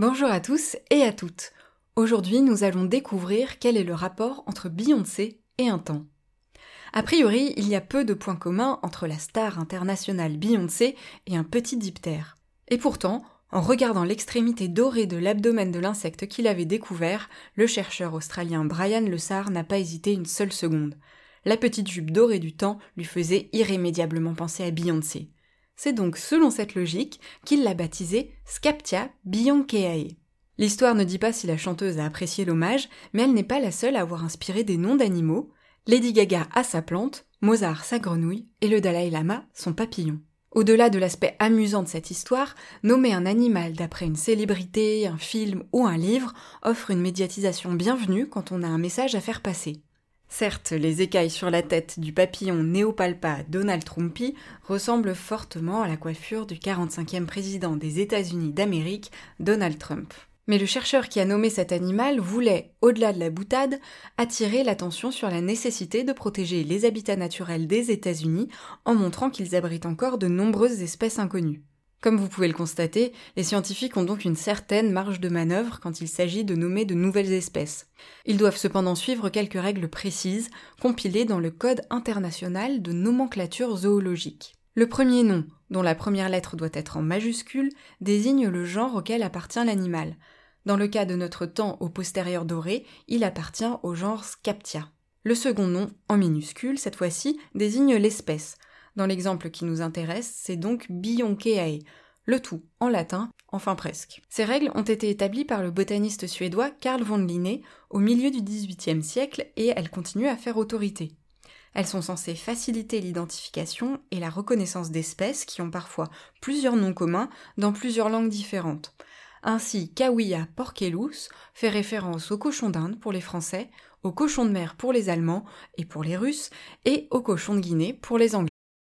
Bonjour à tous et à toutes. Aujourd'hui, nous allons découvrir quel est le rapport entre Beyoncé et un temps. A priori, il y a peu de points communs entre la star internationale Beyoncé et un petit diptère. Et pourtant, en regardant l'extrémité dorée de l'abdomen de l'insecte qu'il avait découvert, le chercheur australien Brian Lessard n'a pas hésité une seule seconde. La petite jupe dorée du temps lui faisait irrémédiablement penser à Beyoncé. C'est donc selon cette logique qu'il l'a baptisée Scaptia Biancae. L'histoire ne dit pas si la chanteuse a apprécié l'hommage, mais elle n'est pas la seule à avoir inspiré des noms d'animaux. Lady Gaga a sa plante, Mozart sa grenouille et le Dalai Lama son papillon. Au-delà de l'aspect amusant de cette histoire, nommer un animal d'après une célébrité, un film ou un livre offre une médiatisation bienvenue quand on a un message à faire passer. Certes, les écailles sur la tête du papillon Neopalpa Donald Trumpy ressemblent fortement à la coiffure du 45e président des États-Unis d'Amérique, Donald Trump. Mais le chercheur qui a nommé cet animal voulait, au-delà de la boutade, attirer l'attention sur la nécessité de protéger les habitats naturels des États-Unis en montrant qu'ils abritent encore de nombreuses espèces inconnues. Comme vous pouvez le constater, les scientifiques ont donc une certaine marge de manœuvre quand il s'agit de nommer de nouvelles espèces. Ils doivent cependant suivre quelques règles précises, compilées dans le Code international de nomenclature zoologique. Le premier nom, dont la première lettre doit être en majuscule, désigne le genre auquel appartient l'animal. Dans le cas de notre temps au postérieur doré, il appartient au genre Scaptia. Le second nom, en minuscule cette fois-ci, désigne l'espèce. Dans l'exemple qui nous intéresse, c'est donc Bionkeae, le tout en latin, enfin presque. Ces règles ont été établies par le botaniste suédois Carl von Linné au milieu du XVIIIe siècle et elles continuent à faire autorité. Elles sont censées faciliter l'identification et la reconnaissance d'espèces qui ont parfois plusieurs noms communs dans plusieurs langues différentes. Ainsi, Kawiya porcelus fait référence au cochon d'Inde pour les Français, au cochon de mer pour les Allemands et pour les Russes, et au cochon de Guinée pour les Anglais.